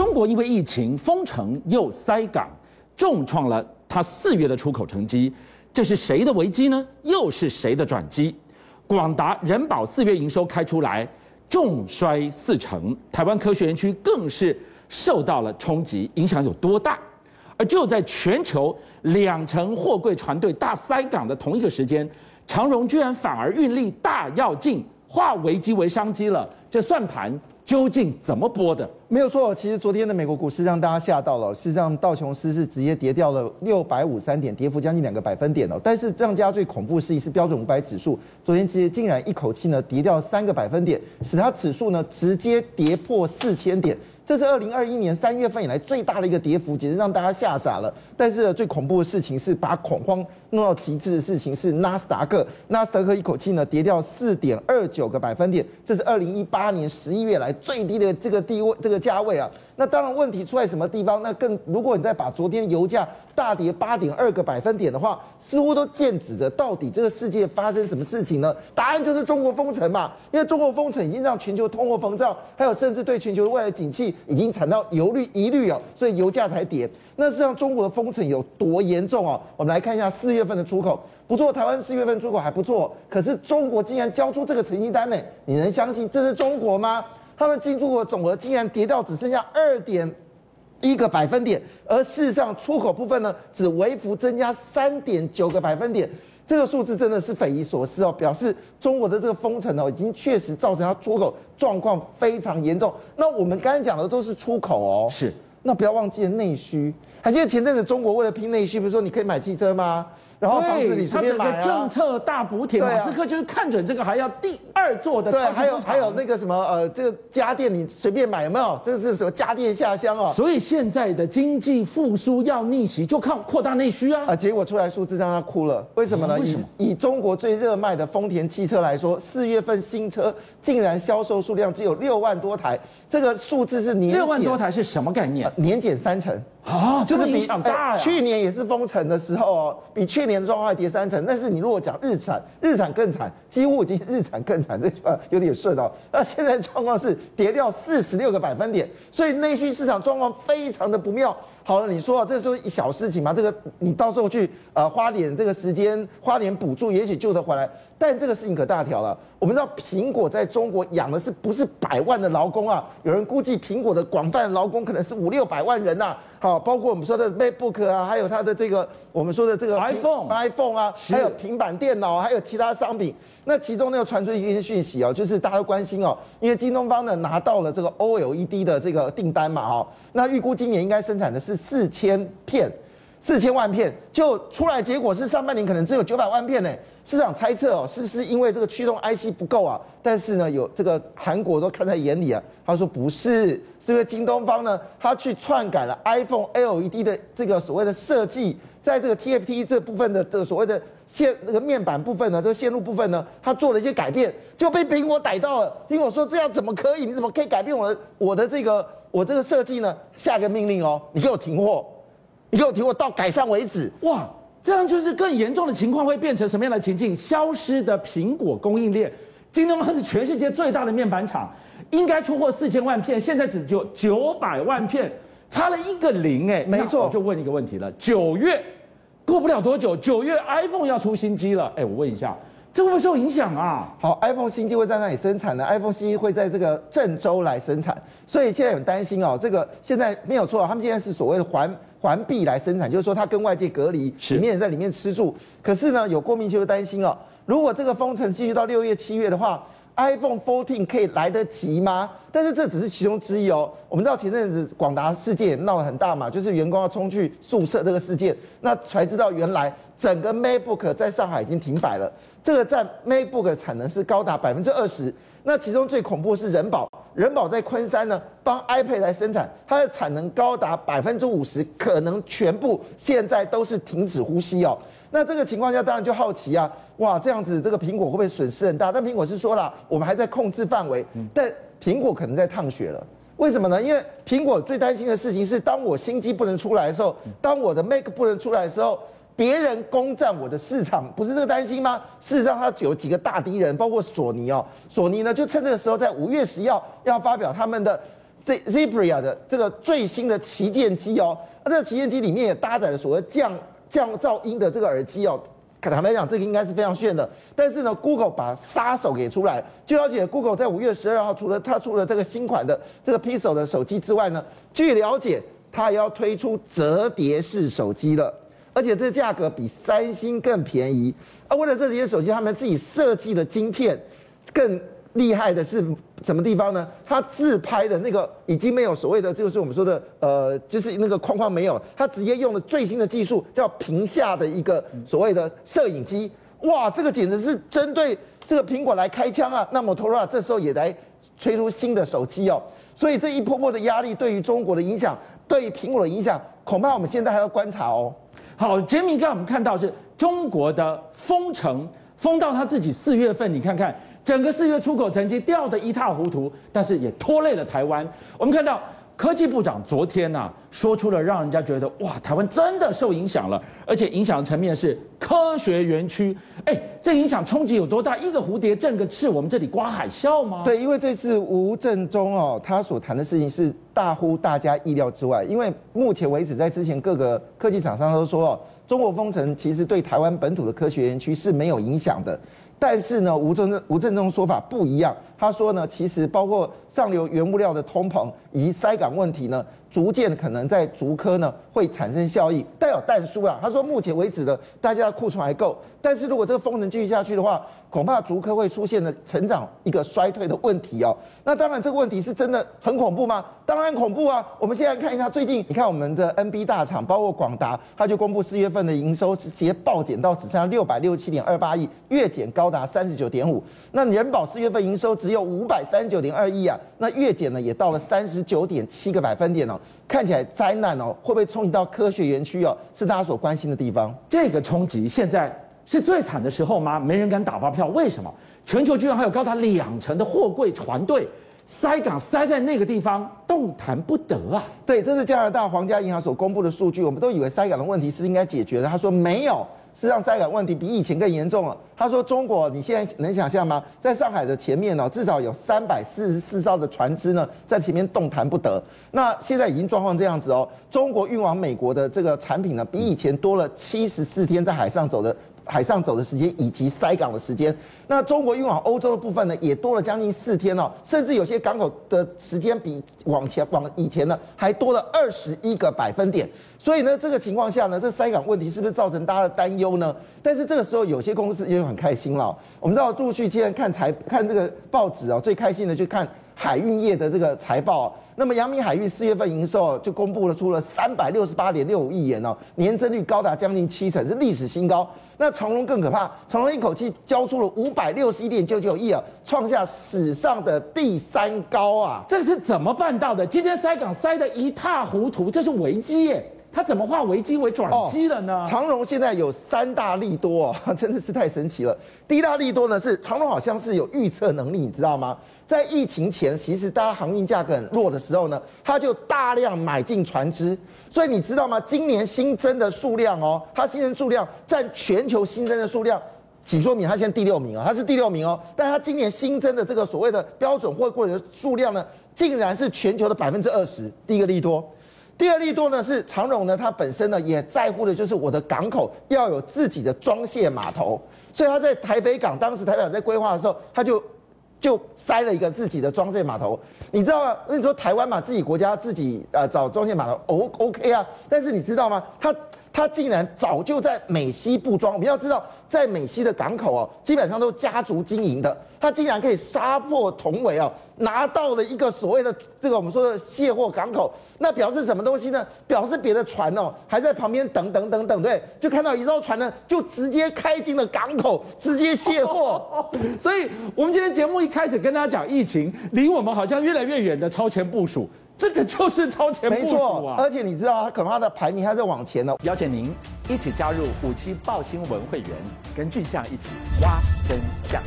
中国因为疫情封城又塞港，重创了它四月的出口成绩。这是谁的危机呢？又是谁的转机？广达、人保四月营收开出来，重衰四成。台湾科学园区更是受到了冲击，影响有多大？而就在全球两成货柜船队大塞港的同一个时间，长荣居然反而运力大跃进，化危机为商机了。这算盘究竟怎么播的？没有错，其实昨天的美国股市让大家吓到了。事实上，道琼斯是直接跌掉了六百五三点，跌幅将近两个百分点哦。但是让大家最恐怖的是，是标准五百指数，昨天直接竟然一口气呢跌掉三个百分点，使它指数呢直接跌破四千点。这是二零二一年三月份以来最大的一个跌幅，简直让大家吓傻了。但是最恐怖的事情是，把恐慌弄到极致的事情是纳斯达克，纳斯达克一口气呢跌掉四点二九个百分点，这是二零一八年十一月来最低的这个地位，这个价位啊。那当然，问题出在什么地方？那更，如果你再把昨天油价大跌八点二个百分点的话，似乎都剑指着到底这个世界发生什么事情呢？答案就是中国封城嘛。因为中国封城已经让全球通货膨胀，还有甚至对全球的未来景气已经产到忧虑疑虑啊，所以油价才跌。那实际上中国的封城有多严重啊？我们来看一下四月份的出口，不错，台湾四月份出口还不错，可是中国竟然交出这个成绩单呢？你能相信这是中国吗？他们进出口总额竟然跌到只剩下二点一个百分点，而事实上出口部分呢，只微幅增加三点九个百分点，这个数字真的是匪夷所思哦，表示中国的这个封城哦，已经确实造成它出口状况非常严重。那我们刚才讲的都是出口哦，是，那不要忘记了内需，还记得前阵子中国为了拼内需，比如说你可以买汽车吗？然后房子里随便买啊，政策大补贴，马斯克就是看准这个，还要第二座的。对，还有还有那个什么呃，这个家电你随便买有没有？这个是什么家电下乡哦。所以现在的经济复苏要逆袭，就靠扩大内需啊。啊，结果出来数字让他哭了，为什么呢？为什么？以以中国最热卖的丰田汽车来说，四月份新车竟然销售数量只有六万多台，这个数字是年。六万多台是什么概念？年减三成。啊，就是比大、欸。去年也是封城的时候哦，比去年的状况还跌三成。但是你如果讲日产，日产更惨，几乎已经日产更惨，这句话有点顺哦。那现在状况是跌掉四十六个百分点，所以内需市场状况非常的不妙。好了，你说啊，这是一小事情嘛？这个你到时候去呃花点这个时间，花点补助，也许救得回来。但这个事情可大条了。我们知道苹果在中国养的是不是百万的劳工啊？有人估计苹果的广泛劳工可能是五六百万人呐、啊。好，包括我们说的 MacBook 啊，还有它的这个我们说的这个 iPhone、iPhone 啊，还有平板电脑，还有其他商品。那其中呢又传出一些讯息哦，就是大家都关心哦，因为京东方呢拿到了这个 OLED 的这个订单嘛，哈，那预估今年应该生产的是四千片，四千万片，就出来结果是上半年可能只有九百万片呢。市场猜测哦，是不是因为这个驱动 IC 不够啊？但是呢，有这个韩国都看在眼里啊。他说不是，是因为京东方呢，他去篡改了 iPhone LED 的这个所谓的设计，在这个 TFT 这部分的这个所谓的线那个面板部分呢，这个线路部分呢，他做了一些改变，就被苹果逮到了。苹果说这样怎么可以？你怎么可以改变我的我的这个我这个设计呢？下个命令哦，你给我停货，你给我提我到改善为止。哇！这样就是更严重的情况会变成什么样的情境？消失的苹果供应链，京东方是全世界最大的面板厂，应该出货四千万片，现在只有九百万片，差了一个零哎。没错，我就问一个问题了：九月过不了多久，九月 iPhone 要出新机了，哎，我问一下，这会不会受影响啊？好，iPhone 新机会在那里生产呢？iPhone 新机会在这个郑州来生产，所以现在很担心哦，这个现在没有错，他们现在是所谓的环。环壁来生产，就是说它跟外界隔离，里面人在里面吃住。可是呢，有过敏就担心哦，如果这个封城继续到六月、七月的话，iPhone 14可以来得及吗？但是这只是其中之一哦。我们知道前阵子广达事件也闹得很大嘛，就是员工要冲去宿舍这个事件，那才知道原来整个 MacBook 在上海已经停摆了。这个占 MacBook 的产能是高达百分之二十。那其中最恐怖的是仁宝，仁宝在昆山呢帮 iPad 来生产，它的产能高达百分之五十，可能全部现在都是停止呼吸哦。那这个情况下，当然就好奇啊，哇，这样子这个苹果会不会损失很大？但苹果是说了，我们还在控制范围，但苹果可能在烫血了。为什么呢？因为苹果最担心的事情是，当我新机不能出来的时候，当我的 Mac 不能出来的时候。别人攻占我的市场，不是这个担心吗？事实上，它有几个大敌人，包括索尼哦。索尼呢，就趁这个时候，在五月十号要发表他们的 Zebra 的这个最新的旗舰机哦，那这个旗舰机里面也搭载了所谓降降噪音的这个耳机哦。坦白讲，这个应该是非常炫的。但是呢，Google 把杀手给出来。据了解，Google 在五月十二号，除了它出了这个新款的这个 Pixel 的手机之外呢，据了解，它也要推出折叠式手机了，而且这价格比三星更便宜。而为了这些手机，他们自己设计的晶片更。厉害的是什么地方呢？他自拍的那个已经没有所谓的，就是我们说的，呃，就是那个框框没有，他直接用了最新的技术，叫屏下的一个所谓的摄影机。哇，这个简直是针对这个苹果来开枪啊！那么 Motorola 这时候也来推出新的手机哦，所以这一波波的压力对于中国的影响，对于苹果的影响，恐怕我们现在还要观察哦。好，杰米，刚我们看到是中国的封城，封到他自己四月份，你看看。整个四月出口成绩掉得一塌糊涂，但是也拖累了台湾。我们看到科技部长昨天呐、啊，说出了让人家觉得哇，台湾真的受影响了，而且影响的层面是科学园区。哎，这影响冲击有多大？一个蝴蝶振个翅，我们这里刮海啸吗？对，因为这次吴振中哦，他所谈的事情是大乎大家意料之外。因为目前为止，在之前各个科技厂商都说哦，中国封城其实对台湾本土的科学园区是没有影响的。但是呢，吴正吴正中说法不一样。他说呢，其实包括上流原物料的通膨以及塞港问题呢，逐渐可能在竹科呢会产生效益，但有但书啊。他说目前为止的大家的库存还够，但是如果这个风能继续下去的话，恐怕竹科会出现的成长一个衰退的问题哦。那当然这个问题是真的很恐怖吗？当然恐怖啊。我们现在看一下最近，你看我们的 NB 大厂，包括广达，它就公布四月份的营收直接暴减到只剩下六百六十七点二八亿，月减高达三十九点五。那人保四月份营收只有五百三十九点二亿啊，那月减呢也到了三十九点七个百分点哦，看起来灾难哦，会不会冲击到科学园区哦？是大家所关心的地方。这个冲击现在是最惨的时候吗？没人敢打包票，为什么？全球居然还有高达两成的货柜船队塞港塞在那个地方，动弹不得啊！对，这是加拿大皇家银行所公布的数据，我们都以为塞港的问题是不是应该解决的？他说没有。是让，塞港问题比以前更严重了。他说：“中国，你现在能想象吗？在上海的前面呢，至少有三百四十四艘的船只呢，在前面动弹不得。那现在已经状况这样子哦。中国运往美国的这个产品呢，比以前多了七十四天在海上走的。”海上走的时间以及塞港的时间，那中国运往欧洲的部分呢，也多了将近四天哦，甚至有些港口的时间比往前往以前呢还多了二十一个百分点。所以呢，这个情况下呢，这塞港问题是不是造成大家的担忧呢？但是这个时候，有些公司也很开心了。我们知道陆续今天看财看这个报纸哦，最开心的就看海运业的这个财报。那么阳明海运四月份营收就公布了出了三百六十八点六五亿元哦，年增率高达将近七成，是历史新高。那长荣更可怕，长荣一口气交出了五百六十一点九九亿啊，创下史上的第三高啊！这是怎么办到的？今天塞港塞得一塌糊涂，这是危机耶！他怎么化危机为转机了呢？哦，长荣现在有三大利多哦，真的是太神奇了。第一大利多呢是长荣好像是有预测能力，你知道吗？在疫情前，其实大家航运价格很弱的时候呢，它就大量买进船只。所以你知道吗？今年新增的数量哦，它新增数量占全球新增的数量，仅说明它现在第六名啊，它是第六名哦。但它今年新增的这个所谓的标准货柜的数量呢，竟然是全球的百分之二十。第一个利多，第二利多呢是长荣呢，它本身呢也在乎的就是我的港口要有自己的装卸码头，所以他在台北港，当时台北港在规划的时候，他就。就塞了一个自己的装卸码头，你知道？那你说台湾嘛，自己国家自己呃找装卸码头，O OK 啊？但是你知道吗？他他竟然早就在美西布装。我们要知道，在美西的港口哦，基本上都家族经营的。他竟然可以杀破重围哦，拿到了一个所谓的这个我们说的卸货港口，那表示什么东西呢？表示别的船哦还在旁边等等等等，对，就看到一艘船呢，就直接开进了港口，直接卸货。所以，我们今天节目一开始跟大家讲疫情，离我们好像越来越远的超前部署，这个就是超前部署啊！而且你知道，它可能他的排名还在往前呢。邀请您一起加入五七报新闻会员，跟俊相一起挖真相。